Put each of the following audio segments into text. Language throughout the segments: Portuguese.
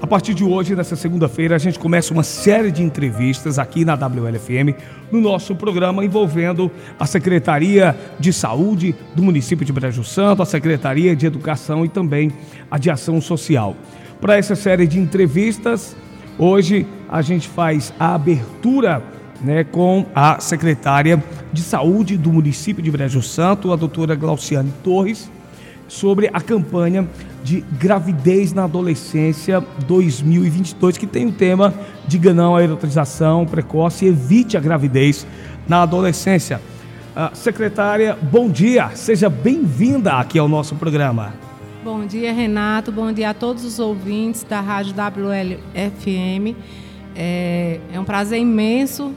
A partir de hoje, nessa segunda-feira, a gente começa uma série de entrevistas aqui na WLFM, no nosso programa envolvendo a Secretaria de Saúde do município de Brejo Santo, a Secretaria de Educação e também a de Ação Social. Para essa série de entrevistas, hoje a gente faz a abertura né, com a secretária de Saúde do município de Brejo Santo, a doutora Glauciane Torres, sobre a campanha de gravidez na adolescência 2022, que tem o tema Diga não à erotização precoce e evite a gravidez na adolescência. Uh, secretária, bom dia, seja bem-vinda aqui ao nosso programa. Bom dia, Renato, bom dia a todos os ouvintes da Rádio WLFM. É, é um prazer imenso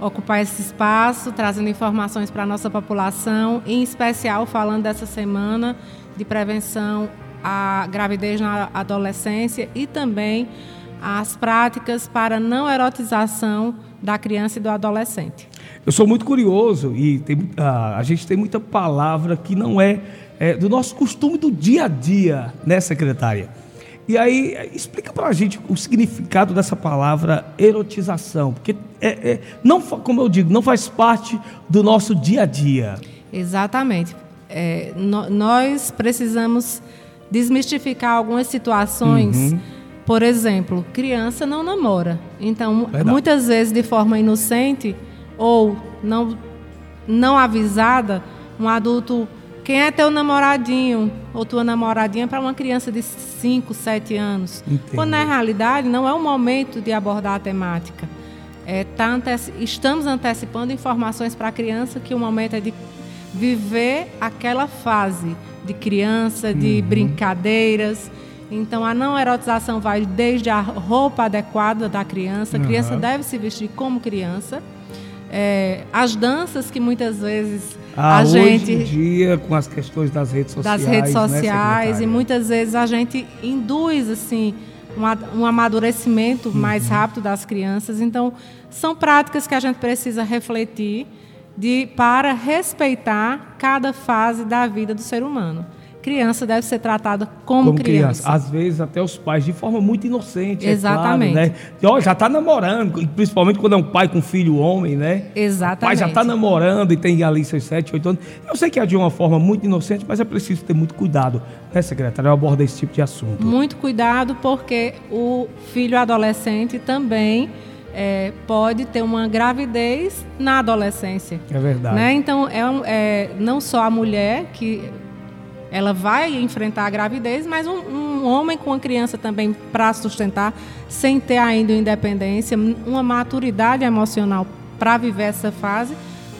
ocupar esse espaço, trazendo informações para a nossa população, em especial falando dessa semana de prevenção à gravidez na adolescência e também as práticas para não erotização da criança e do adolescente. Eu sou muito curioso e tem, a, a gente tem muita palavra que não é, é do nosso costume do dia a dia, né, secretária? E aí, explica para a gente o significado dessa palavra erotização, porque é, é, não, como eu digo, não faz parte do nosso dia a dia. Exatamente. É, no, nós precisamos desmistificar algumas situações. Uhum. Por exemplo, criança não namora. Então, Verdade. muitas vezes de forma inocente ou não, não avisada, um adulto quem é teu namoradinho ou tua namoradinha para uma criança de 5, 7 anos? Entendo. Quando na realidade não é o momento de abordar a temática. É, tá anteci estamos antecipando informações para a criança que o momento é de viver aquela fase de criança, de uhum. brincadeiras. Então a não erotização vai desde a roupa adequada da criança, a criança uhum. deve se vestir como criança. É, as danças que muitas vezes ah, a hoje gente. Hoje em dia, com as questões das redes sociais. Das redes sociais, né, e muitas vezes a gente induz, assim, um, um amadurecimento uhum. mais rápido das crianças. Então, são práticas que a gente precisa refletir de, para respeitar cada fase da vida do ser humano criança deve ser tratada como, como criança. criança. Às vezes até os pais de forma muito inocente. Exatamente. É claro, né? E, ó, já está namorando, principalmente quando é um pai com filho homem, né? Exatamente. O pai já está namorando e tem ali seus 7, 8 anos. Eu sei que é de uma forma muito inocente, mas é preciso ter muito cuidado, né, secretária? Eu abordo esse tipo de assunto. Muito cuidado, porque o filho adolescente também. É, pode ter uma gravidez na adolescência. É verdade. Né? Então, é, é, não só a mulher que ela vai enfrentar a gravidez, mas um, um homem com uma criança também para sustentar, sem ter ainda independência, uma maturidade emocional para viver essa fase,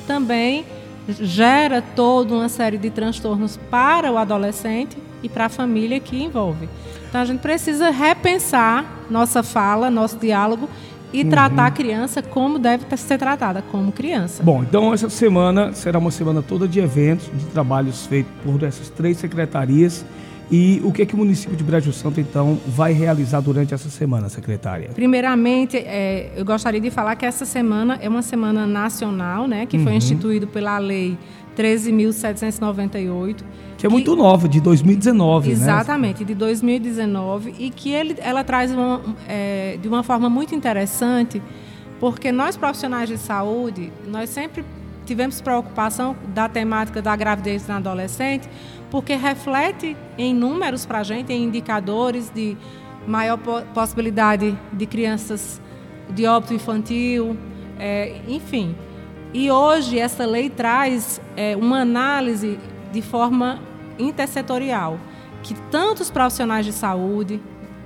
também gera toda uma série de transtornos para o adolescente e para a família que envolve. Então a gente precisa repensar nossa fala, nosso diálogo e uhum. tratar a criança como deve ser tratada, como criança. Bom, então essa semana será uma semana toda de eventos, de trabalhos feitos por essas três secretarias. E o que é que o município de Brejo Santo, então, vai realizar durante essa semana, secretária? Primeiramente, é, eu gostaria de falar que essa semana é uma semana nacional, né, que uhum. foi instituído pela lei 13.798. Que é muito que, nova, de 2019, exatamente, né? Exatamente, de 2019. E que ele, ela traz uma, é, de uma forma muito interessante, porque nós profissionais de saúde, nós sempre tivemos preocupação da temática da gravidez na adolescente, porque reflete em números para a gente, em indicadores de maior possibilidade de crianças de óbito infantil, é, enfim. E hoje essa lei traz é, uma análise de forma intersetorial, que tanto os profissionais de saúde,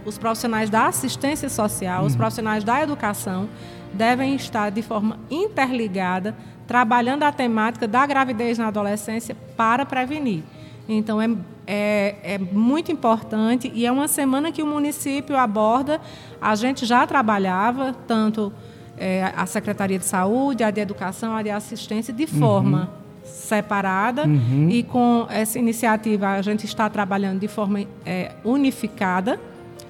os profissionais da assistência social, uhum. os profissionais da educação devem estar de forma interligada, trabalhando a temática da gravidez na adolescência para prevenir. Então, é, é, é, muito importante e é uma semana que o município aborda. A gente já trabalhava, tanto é, a Secretaria de Saúde, a de Educação, a de Assistência, de forma uhum. separada. Uhum. E com essa iniciativa, a gente está trabalhando de forma é, unificada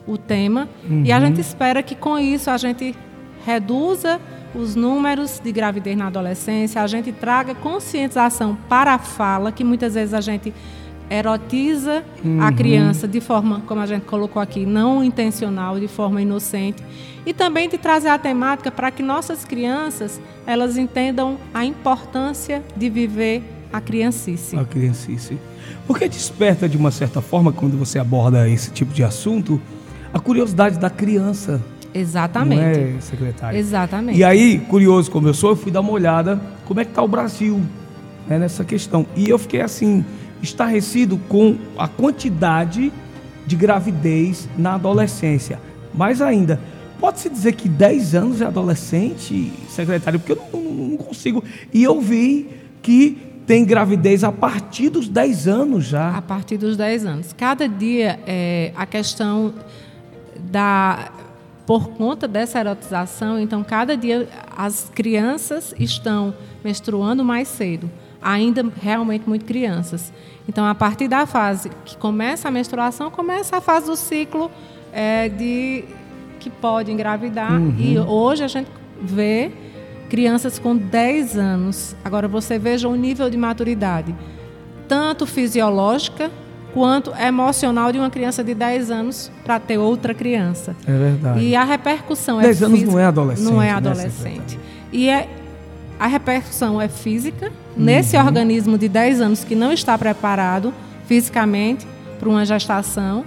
o tema. Uhum. E a gente espera que com isso a gente reduza os números de gravidez na adolescência, a gente traga conscientização para a fala, que muitas vezes a gente erotiza uhum. a criança de forma, como a gente colocou aqui, não intencional, de forma inocente. E também de trazer a temática para que nossas crianças elas entendam a importância de viver a criancice. A criancice. Porque desperta, de uma certa forma, quando você aborda esse tipo de assunto, a curiosidade da criança. Exatamente. Não é, secretário? Exatamente. E aí, curioso como eu sou, eu fui dar uma olhada como é que está o Brasil né, nessa questão. E eu fiquei assim, estarrecido com a quantidade de gravidez na adolescência. Mais ainda, pode-se dizer que 10 anos é adolescente, secretário? Porque eu não, não, consigo. E eu vi que tem gravidez a partir dos 10 anos já. A partir dos 10 anos. Cada dia é, a questão da por conta dessa erotização, então cada dia as crianças estão menstruando mais cedo, ainda realmente muito crianças. Então, a partir da fase que começa a menstruação, começa a fase do ciclo é, de que pode engravidar. Uhum. E hoje a gente vê crianças com 10 anos. Agora você veja o nível de maturidade, tanto fisiológica quanto emocional de uma criança de 10 anos para ter outra criança. É verdade. E a repercussão 10 é 10 anos física, não é adolescente. Não é né, adolescente. Né, e é, a repercussão é física uhum. nesse organismo de 10 anos que não está preparado fisicamente para uma gestação.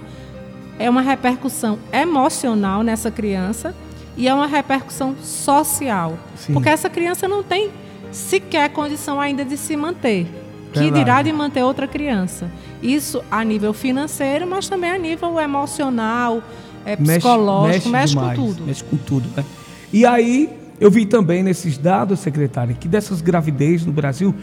É uma repercussão emocional nessa criança e é uma repercussão social. Sim. Porque essa criança não tem sequer condição ainda de se manter. Que dirá de manter outra criança. Isso a nível financeiro, mas também a nível emocional, é, psicológico, mexe, mexe, mexe com tudo. Mexe com tudo, né? E aí, eu vi também nesses dados, secretária, que dessas gravidez no Brasil,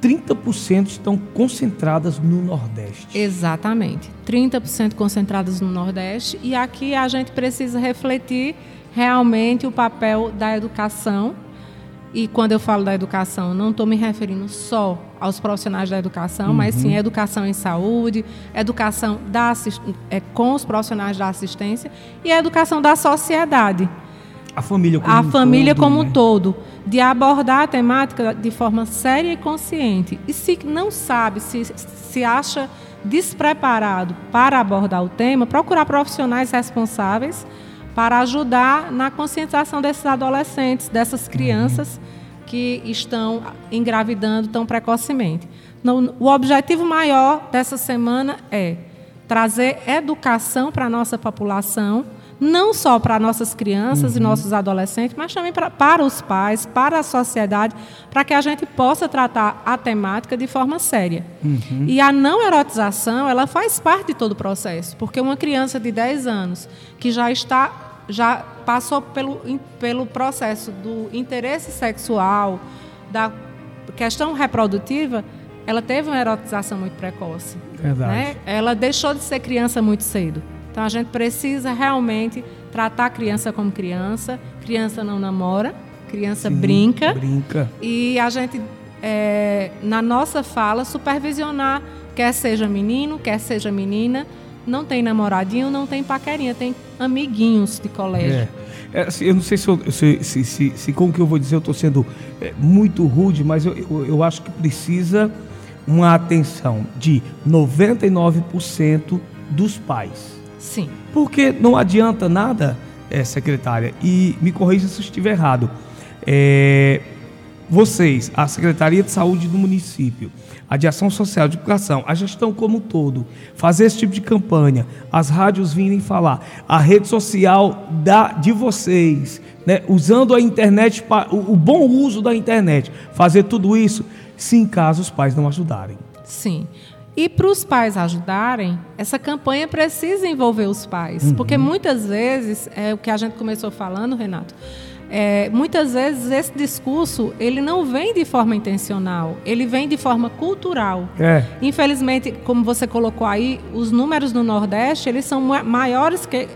30% estão concentradas no Nordeste. Exatamente. 30% concentradas no Nordeste. E aqui a gente precisa refletir realmente o papel da educação e quando eu falo da educação, não estou me referindo só aos profissionais da educação, uhum. mas sim uhum. educação em saúde, educação da, é, com os profissionais da assistência e a educação da sociedade. A família como a um família todo, como né? um todo, de abordar a temática de forma séria e consciente. E se não sabe, se, se acha despreparado para abordar o tema, procurar profissionais responsáveis para ajudar na conscientização desses adolescentes, dessas crianças que estão engravidando tão precocemente. o objetivo maior dessa semana é trazer educação para a nossa população não só para nossas crianças uhum. e nossos adolescentes, mas também para, para os pais, para a sociedade, para que a gente possa tratar a temática de forma séria. Uhum. E a não erotização, ela faz parte de todo o processo, porque uma criança de 10 anos que já está já passou pelo, pelo processo do interesse sexual, da questão reprodutiva, ela teve uma erotização muito precoce. Verdade. Né? Ela deixou de ser criança muito cedo. Então a gente precisa realmente tratar a criança como criança. Criança não namora, criança Sim, brinca. Brinca. E a gente, é, na nossa fala, supervisionar, quer seja menino, quer seja menina, não tem namoradinho, não tem paquerinha, tem amiguinhos de colégio. É. É, assim, eu não sei se, eu, se, se, se, se, com o que eu vou dizer eu estou sendo é, muito rude, mas eu, eu, eu, acho que precisa uma atenção de 99% dos pais. Sim. Porque não adianta nada, é, secretária, e me corrija se eu estiver errado. É, vocês, a Secretaria de Saúde do município, a de Ação Social, de Educação, a gestão como um todo, fazer esse tipo de campanha, as rádios virem falar, a rede social da, de vocês, né, usando a internet, o, o bom uso da internet, fazer tudo isso, se em caso os pais não ajudarem. Sim. E para os pais ajudarem, essa campanha precisa envolver os pais. Uhum. Porque muitas vezes, é o que a gente começou falando, Renato, é, muitas vezes esse discurso ele não vem de forma intencional, ele vem de forma cultural. É. Infelizmente, como você colocou aí, os números no Nordeste eles são maiores que é.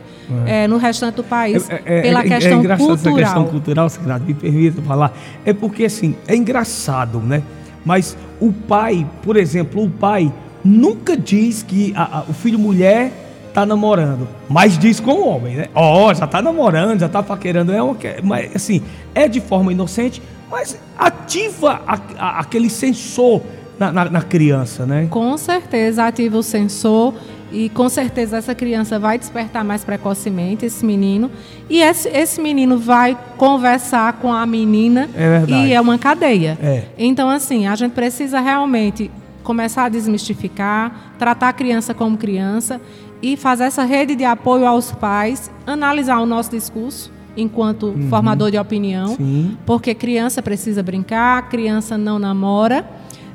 É, no restante do país é, é, pela questão é cultural. Essa questão cultural, secretário, me permita falar, é porque assim é engraçado, né? Mas o pai, por exemplo, o pai nunca diz que a, a, o filho mulher tá namorando, mas diz com o homem, né? Ó, oh, já tá namorando, já tá paquerando, é uma, mas assim, é de forma inocente, mas ativa a, aquele sensor na, na, na criança, né? Com certeza ativa o sensor e com certeza essa criança vai despertar mais precocemente, esse menino. E esse, esse menino vai conversar com a menina. É verdade. E é uma cadeia. É. Então, assim, a gente precisa realmente começar a desmistificar, tratar a criança como criança e fazer essa rede de apoio aos pais, analisar o nosso discurso enquanto Uhum. formador de opinião, Sim. porque criança precisa brincar, criança não namora.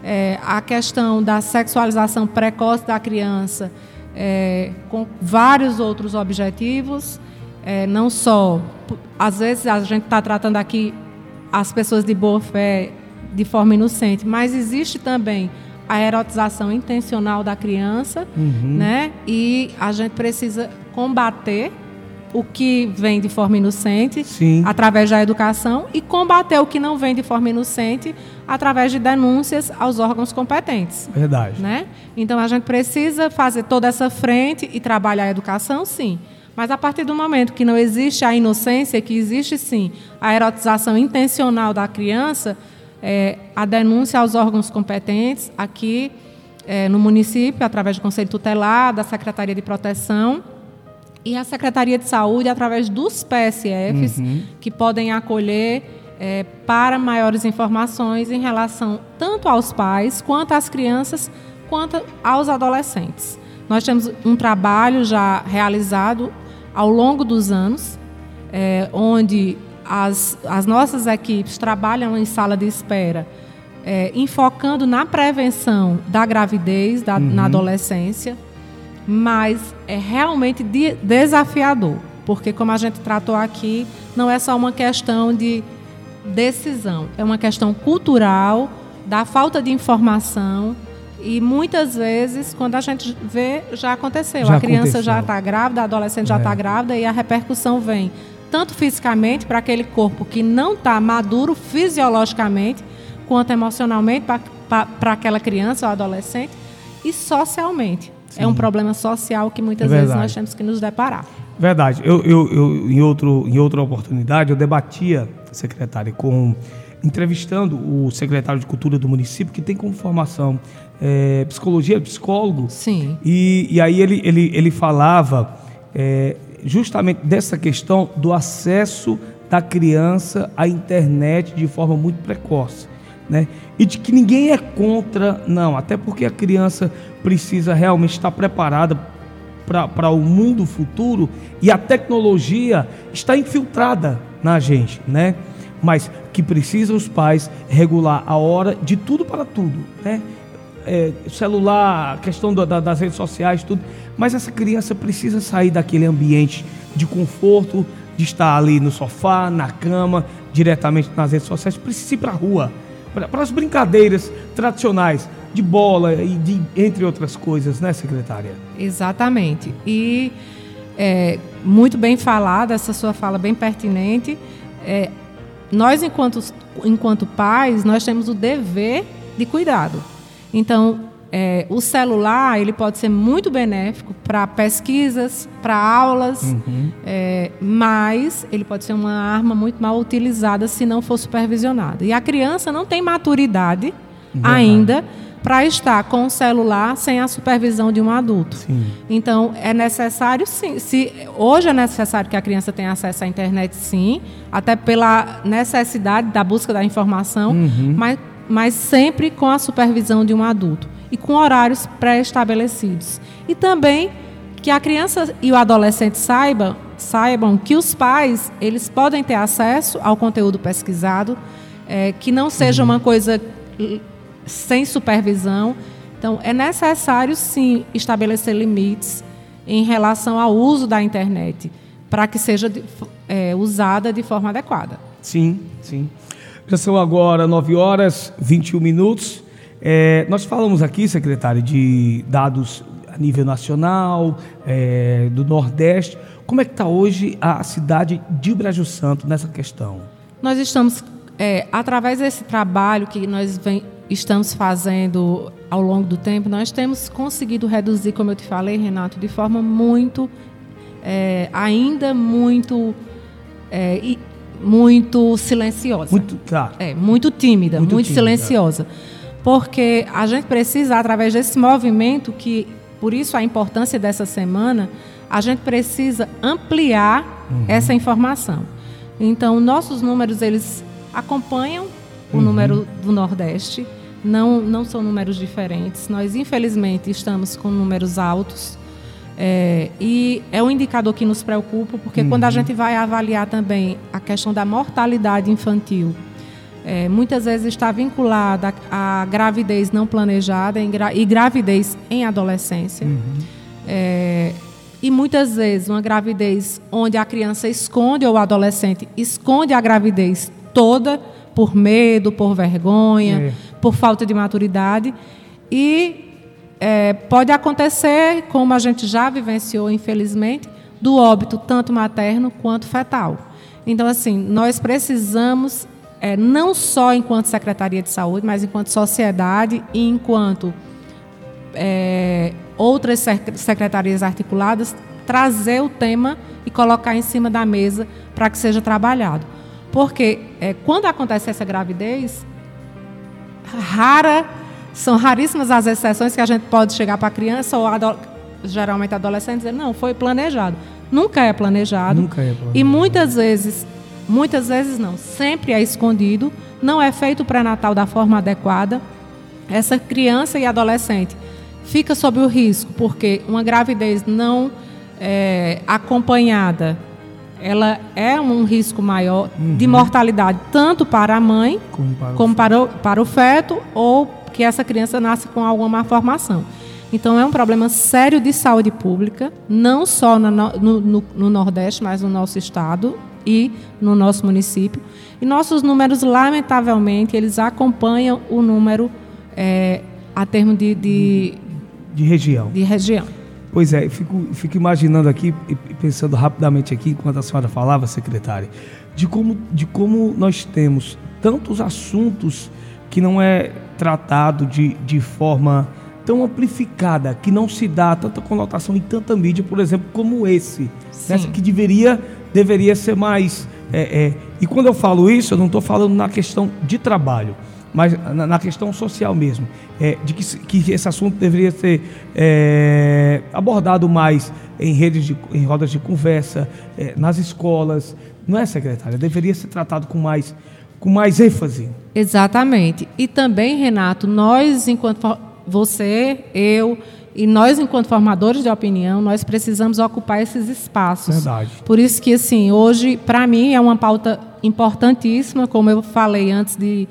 É, a questão da sexualização precoce da criança, é, com vários outros objetivos, é, não só, às vezes a gente está tratando aqui as pessoas de boa fé de forma inocente, mas existe também a erotização intencional da criança, né? E a gente precisa combater o que vem de forma inocente Sim. através da educação e combater o que não vem de forma inocente através de denúncias aos órgãos competentes. Verdade. Né? Então a gente precisa fazer toda essa frente e trabalhar a educação, sim. Mas a partir do momento que não existe a inocência, que existe sim a erotização intencional da criança, é, a denúncia aos órgãos competentes aqui é, no município, através do Conselho Tutelar, da Secretaria de Proteção e a Secretaria de Saúde, através dos PSFs, que podem acolher é, para maiores informações em relação tanto aos pais, quanto às crianças, quanto aos adolescentes. Nós temos um trabalho já realizado ao longo dos anos, é, onde as, as nossas equipes trabalham em sala de espera, é, enfocando na prevenção da gravidez da, na adolescência, mas é realmente de- desafiador, porque como a gente tratou aqui, não é só uma questão de decisão, é uma questão cultural, da falta de informação e muitas vezes quando a gente vê já aconteceu, Já a criança já aconteceu. está grávida, a adolescente já É. está grávida e a repercussão vem tanto fisicamente para aquele corpo que não está maduro fisiologicamente, quanto emocionalmente para aquela criança ou adolescente e socialmente. É um problema social que muitas É vezes nós temos que nos deparar. Verdade. Eu, eu, eu, em, outro, em outra oportunidade, eu debatia, secretária, com entrevistando o secretário de Cultura do município, que tem como formação eh, psicologia, psicólogo. Sim. E, e aí ele, ele, ele falava eh, justamente dessa questão do acesso da criança à internet de forma muito precoce. Né? E de que ninguém é contra, não, até porque a criança precisa realmente estar preparada para o mundo futuro e a tecnologia está infiltrada na gente, né? Mas que precisa os pais regular a hora de tudo para tudo, né? É, celular, questão da- da- das redes sociais, tudo. Mas essa criança precisa sair daquele ambiente de conforto, de estar ali no sofá, na cama, diretamente nas redes sociais, precisa ir para a rua, para as brincadeiras tradicionais de bola e de, entre outras coisas, né, secretária? Exatamente. E é, muito bem falada, essa sua fala bem pertinente. É, nós, enquanto, enquanto pais, nós temos o dever de cuidado. Então, é, o celular ele pode ser muito benéfico para pesquisas, para aulas, é, mas ele pode ser uma arma muito mal utilizada se não for supervisionada. E a criança não tem maturidade ainda para estar com o celular sem a supervisão de um adulto. Sim. Então, é necessário sim. Se, hoje é necessário que a criança tenha acesso à internet, sim, até pela necessidade da busca da informação, mas, mas sempre com a supervisão de um adulto e com horários pré-estabelecidos. E também que a criança e o adolescente saibam, saibam que os pais eles podem ter acesso ao conteúdo pesquisado, eh, que não seja uma coisa sem supervisão. Então, é necessário, sim, estabelecer limites em relação ao uso da internet, para que seja eh, usada de forma adequada. Sim, sim. Já são agora 9 horas 21 minutos. É, nós falamos aqui, secretário, de dados a nível nacional, é, do Nordeste. Como é que está hoje a cidade de Brejo Santo nessa questão? Nós estamos, é, através desse trabalho que nós vem- estamos fazendo ao longo do tempo, nós temos conseguido reduzir, como eu te falei, Renato, de forma muito, é, ainda muito, é, muito silenciosa. Muito, tá. É, muito tímida, Muito muito, tímida. silenciosa. porque a gente precisa, através desse movimento, que por isso a importância dessa semana, a gente precisa ampliar uhum. essa informação. Então, nossos números, eles acompanham o uhum. número do Nordeste, não, não são números diferentes. Nós, infelizmente, estamos com números altos. É, e é um indicador que nos preocupa, porque uhum. quando a uhum. gente vai avaliar também a questão da mortalidade infantil, é, muitas vezes está vinculada à gravidez não planejada e gravidez em adolescência. Uhum. É, e muitas vezes uma gravidez onde a criança esconde ou o adolescente esconde a gravidez toda por medo, por vergonha, é. por falta de maturidade. E é, pode acontecer, como a gente já vivenciou, infelizmente, do óbito tanto materno quanto fetal. Então, assim, nós precisamos, é, não só enquanto Secretaria de Saúde, mas enquanto sociedade e enquanto é, outras secretarias articuladas, trazer o tema e colocar em cima da mesa para que seja trabalhado. Porque é, quando acontece essa gravidez, rara, são raríssimas as exceções que a gente pode chegar para a criança ou ado geralmente adolescente e dizer, não, foi planejado. Nunca é planejado. Nunca é planejado. E muitas vezes, muitas vezes não, sempre é escondido, não é feito o pré-natal da forma adequada. Essa criança e adolescente fica sob o risco, porque uma gravidez não é, acompanhada, ela é um risco maior uhum. de mortalidade, tanto para a mãe, como, para, como o para, o, para o feto, ou que essa criança nasce com alguma malformação. Então, é um problema sério de saúde pública, não só no, no, no, Nordeste, mas no nosso estado e no nosso município. E nossos números, lamentavelmente, eles acompanham o número é, a termo de, de, de região. De região. Pois é, fico, fico imaginando aqui e pensando rapidamente aqui, enquanto a senhora falava, secretária, de como, de como nós temos tantos assuntos que não é tratado de, de forma tão amplificada, que não se dá tanta conotação em tanta mídia, por exemplo, como esse. Nessa que deveria, deveria ser mais. É, é, e quando eu falo isso, eu não estou falando na questão de trabalho mas na, na questão social mesmo, é, de que, que, esse assunto deveria ser é, abordado mais em redes, de, em rodas de conversa, é, nas escolas, não é, secretária? Deveria ser tratado com mais, com mais ênfase. Exatamente. E também, Renato, nós, enquanto você, eu e nós, enquanto formadores de opinião, nós precisamos ocupar esses espaços. Verdade. Por isso que, assim, hoje, para mim, é uma pauta importantíssima, como eu falei antes de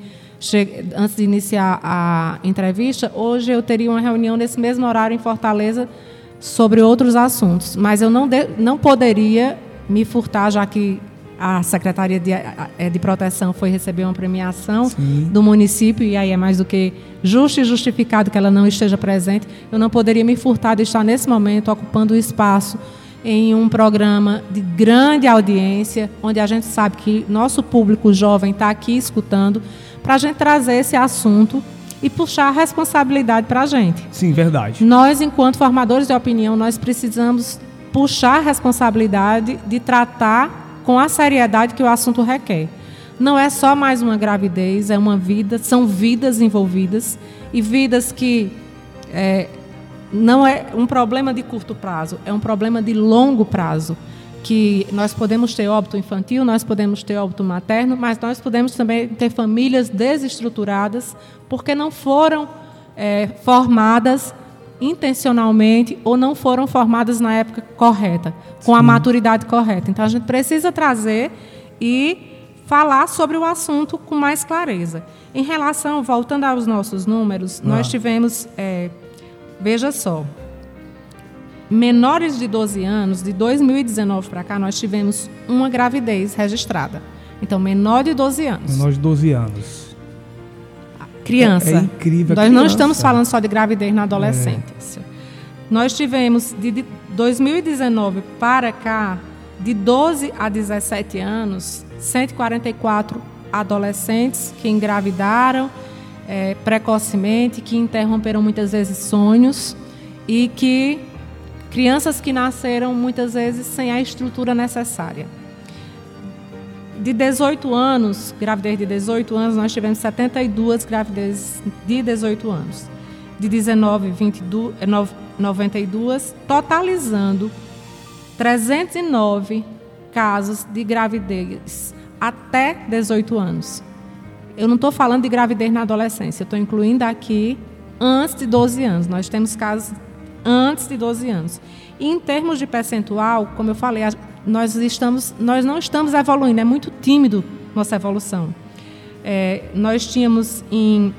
antes de iniciar a entrevista, hoje eu teria uma reunião nesse mesmo horário em Fortaleza sobre outros assuntos, mas eu não, de, não poderia me furtar, já que a Secretaria de, de Proteção foi receber uma premiação Sim. do município, e aí é mais do que justo e justificado que ela não esteja presente, eu não poderia me furtar de estar nesse momento ocupando o espaço em um programa de grande audiência, onde a gente sabe que nosso público jovem está aqui escutando, para a gente trazer esse assunto e puxar a responsabilidade para a gente. Sim, verdade. Nós, enquanto formadores de opinião, nós precisamos puxar a responsabilidade de tratar com a seriedade que o assunto requer. Não é só mais uma gravidez, é uma vida, são vidas envolvidas e vidas que é, não é um problema de curto prazo, é um problema de longo prazo que nós podemos ter óbito infantil, nós podemos ter óbito materno, mas nós podemos também ter famílias desestruturadas porque não foram é, formadas intencionalmente ou não foram formadas na época correta, com Sim. a maturidade correta. Então a gente precisa trazer e falar sobre o assunto com mais clareza. Em relação, voltando aos nossos números, ah. nós tivemos, é, veja só, menores de 12 anos, de 2019 para cá, nós tivemos uma gravidez registrada. Então, menor de 12 anos. Menor de 12 anos. Criança. É, incrível. Nós criança. não estamos falando só de gravidez na adolescência. É. Nós tivemos, de 2019 para cá, de 12 a 17 anos, 144 adolescentes que engravidaram é, precocemente, que interromperam muitas vezes sonhos e que Crianças que nasceram muitas vezes sem a estrutura necessária. De 18 anos, gravidez de 18 anos, nós tivemos 72 gravidezes de 18 anos. De 19, 22, 92, totalizando 309 casos de gravidez até 18 anos. Eu não estou falando de gravidez na adolescência, estou incluindo aqui antes de 12 anos. Nós temos casos antes de 12 anos. E em termos de percentual, como eu falei, nós, estamos, nós não estamos evoluindo, é muito tímido nossa evolução. É, nós tínhamos em.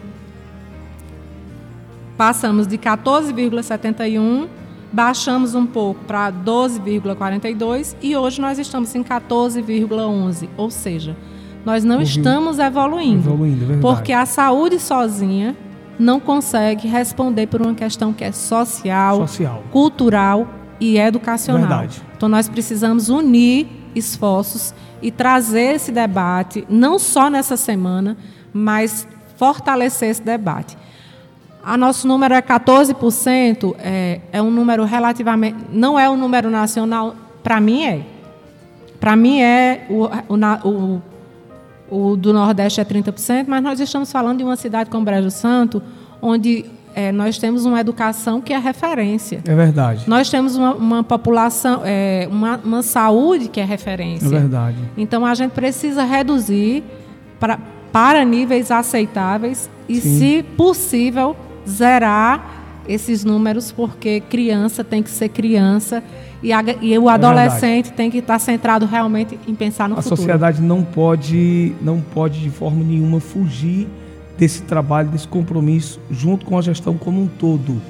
Passamos de 14,71, baixamos um pouco para 12,42 e hoje nós estamos em 14,11. Ou seja, nós não uhum. estamos evoluindo. Evoluindo, porque a saúde sozinha não consegue responder por uma questão que é social, social. cultural e educacional. Verdade. Então nós precisamos unir esforços e trazer esse debate, não só nessa semana, mas fortalecer esse debate. A nosso número é 14%, é, é um número relativamente. Não é um número nacional, para mim é. Para mim é. O, o, o, o do Nordeste é 30%, mas nós estamos falando de uma cidade como Brejo Santo, onde é, nós temos uma educação que é referência. É verdade. Nós temos uma, uma população, é, uma, uma, saúde que é referência. É verdade. Então a gente precisa reduzir pra, para níveis aceitáveis e, Sim. se possível, zerar esses números, porque criança tem que ser criança e, a, e o é adolescente é tem que estar centrado realmente em pensar no a futuro. A sociedade não pode, não pode de forma nenhuma fugir desse trabalho, desse compromisso, junto com a gestão como um todo.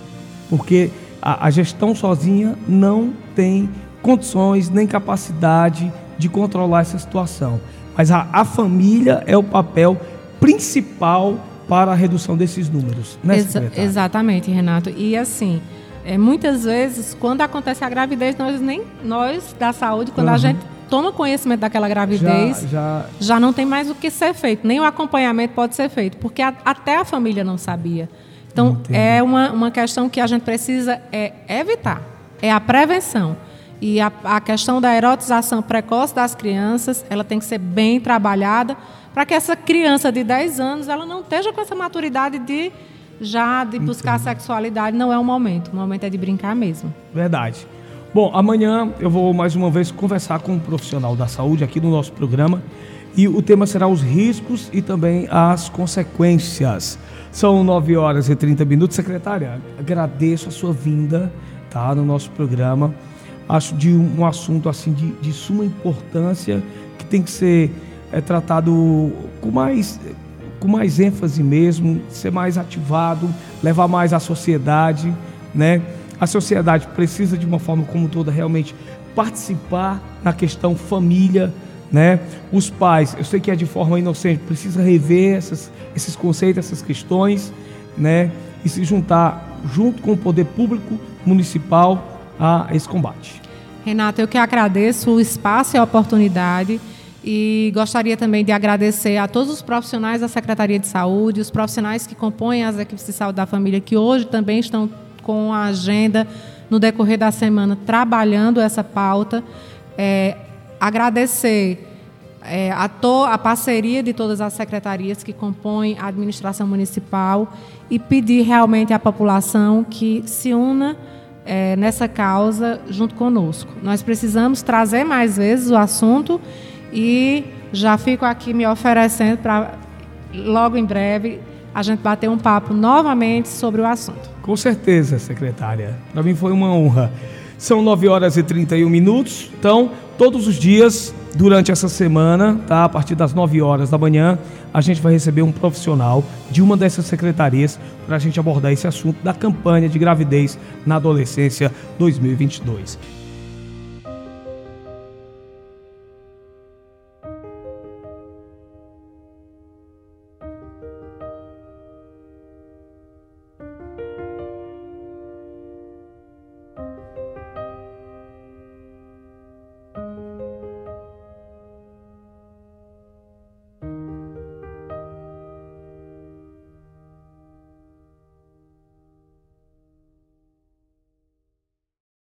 Porque a, a gestão sozinha não tem condições nem capacidade de controlar essa situação. Mas a, a família é o papel principal para a redução desses números. Né, Exa exatamente, Renato. E assim, é, muitas vezes, quando acontece a gravidez, nós nem nós da saúde, quando uhum. a gente toma conhecimento daquela gravidez, já, já... já não tem mais o que ser feito, nem o acompanhamento pode ser feito, porque a, até a família não sabia. Então, Entendi. é uma, uma questão que a gente precisa é, evitar, é a prevenção. E a, a questão da erotização precoce das crianças, ela tem que ser bem trabalhada para que essa criança de 10 anos ela não esteja com essa maturidade de já de buscar Entendi. sexualidade. Não é o momento, o momento é de brincar mesmo. Verdade. Bom, amanhã eu vou mais uma vez conversar com um profissional da saúde aqui no nosso programa e o tema será os riscos e também as consequências. São 9 horas e 30 minutos. Secretária, agradeço a sua vinda tá, no nosso programa. Acho de um, assunto assim de, de, suma importância que tem que ser é, tratado com mais, com mais ênfase mesmo, ser mais ativado, levar mais à sociedade, né? A sociedade precisa, de uma forma como toda, realmente participar na questão família, né? Os pais, eu sei que é de forma inocente, precisa rever essas, esses conceitos, essas questões, né? E se juntar junto com o poder público municipal a esse combate. Renato, eu que agradeço o espaço e a oportunidade e gostaria também de agradecer a todos os profissionais da Secretaria de Saúde, os profissionais que compõem as equipes de saúde da família, que hoje também estão com a agenda no decorrer da semana trabalhando essa pauta. É, agradecer é, a, to, a parceria de todas as secretarias que compõem a administração municipal e pedir realmente à população que se una é, nessa causa junto conosco. Nós precisamos trazer mais vezes o assunto e já fico aqui me oferecendo para logo em breve a gente bater um papo novamente sobre o assunto. Com certeza, secretária. Para mim foi uma honra. São 9 horas e 31 minutos. Então, todos os dias, durante essa semana, tá? a partir das 9 horas da manhã, a gente vai receber um profissional de uma dessas secretarias para a gente abordar esse assunto da campanha de gravidez na adolescência 2022.